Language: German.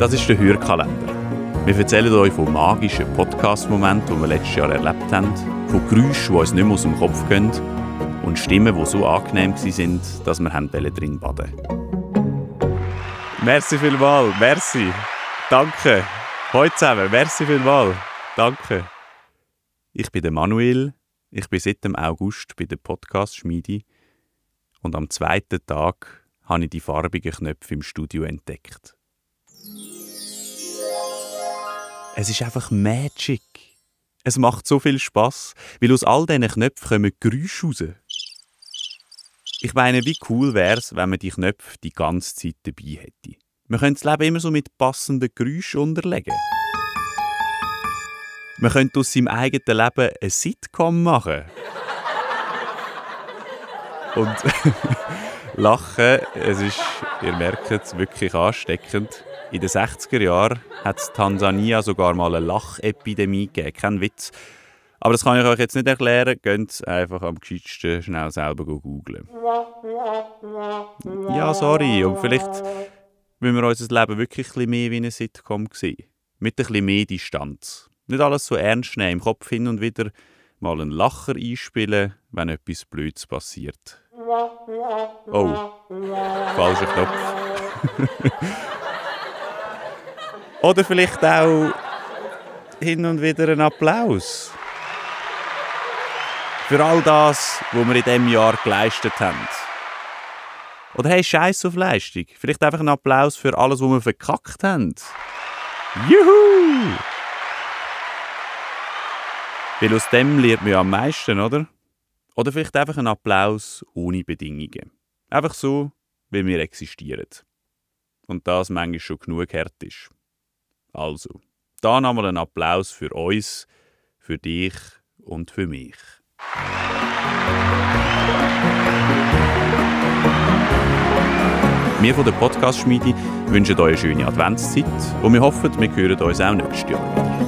Das ist der Hörkalender. Wir erzählen euch von magischen Podcast-Momenten, die wir letztes Jahr erlebt haben, von Geräuschen, die uns nicht mehr aus dem Kopf gehen und Stimmen, die so angenehm waren, dass wir drin baden Merci vielmals, merci. Danke. Heute zusammen, merci vielmals. Danke. Ich bin der Manuel. Ich bin seit dem August bei der Podcast-Schmiede. Und am zweiten Tag habe ich die farbigen Knöpfe im Studio entdeckt. Es ist einfach Magic. Es macht so viel Spaß, weil aus all diesen Knöpfen kommen Geräusche raus. Ich meine, wie cool wäre es, wenn man die Knöpfe die ganze Zeit dabei hätte. Man könnte das Leben immer so mit passenden Geräuschen unterlegen. Man könnte aus seinem eigenen Leben eine Sitcom machen. Und Lachen, es ist, ihr merkt es, wirklich ansteckend. In den 60er Jahren hat es Tansania sogar mal eine Lachepidemie gegeben. Kein Witz. Aber das kann ich euch jetzt nicht erklären. Geht einfach am gescheitsten schnell selber googeln. Ja, sorry. Und vielleicht müssen wir unser Leben wirklich ein bisschen mehr wie eine Sitcom sehen. Mit ein bisschen mehr Distanz. Nicht alles so ernst nehmen. Im Kopf hin und wieder mal einen Lacher einspielen, wenn etwas Blödes passiert. Oh, falscher Knopf. Oder vielleicht auch hin und wieder einen Applaus. Für all das, was wir in diesem Jahr geleistet haben. Oder hey, Scheiß auf Leistung. Vielleicht einfach einen Applaus für alles, was wir verkackt haben. Juhu! Weil aus dem lernt man ja am meisten, oder? Oder vielleicht einfach einen Applaus ohne Bedingungen. Einfach so, wie wir existieren. Und das manchmal schon genug hart ist. Also, da nochmal einen Applaus für uns, für dich und für mich. Wir von der Podcast-Schmiede wünschen euch eine schöne Adventszeit und wir hoffen, wir hören uns auch nächstes Jahr.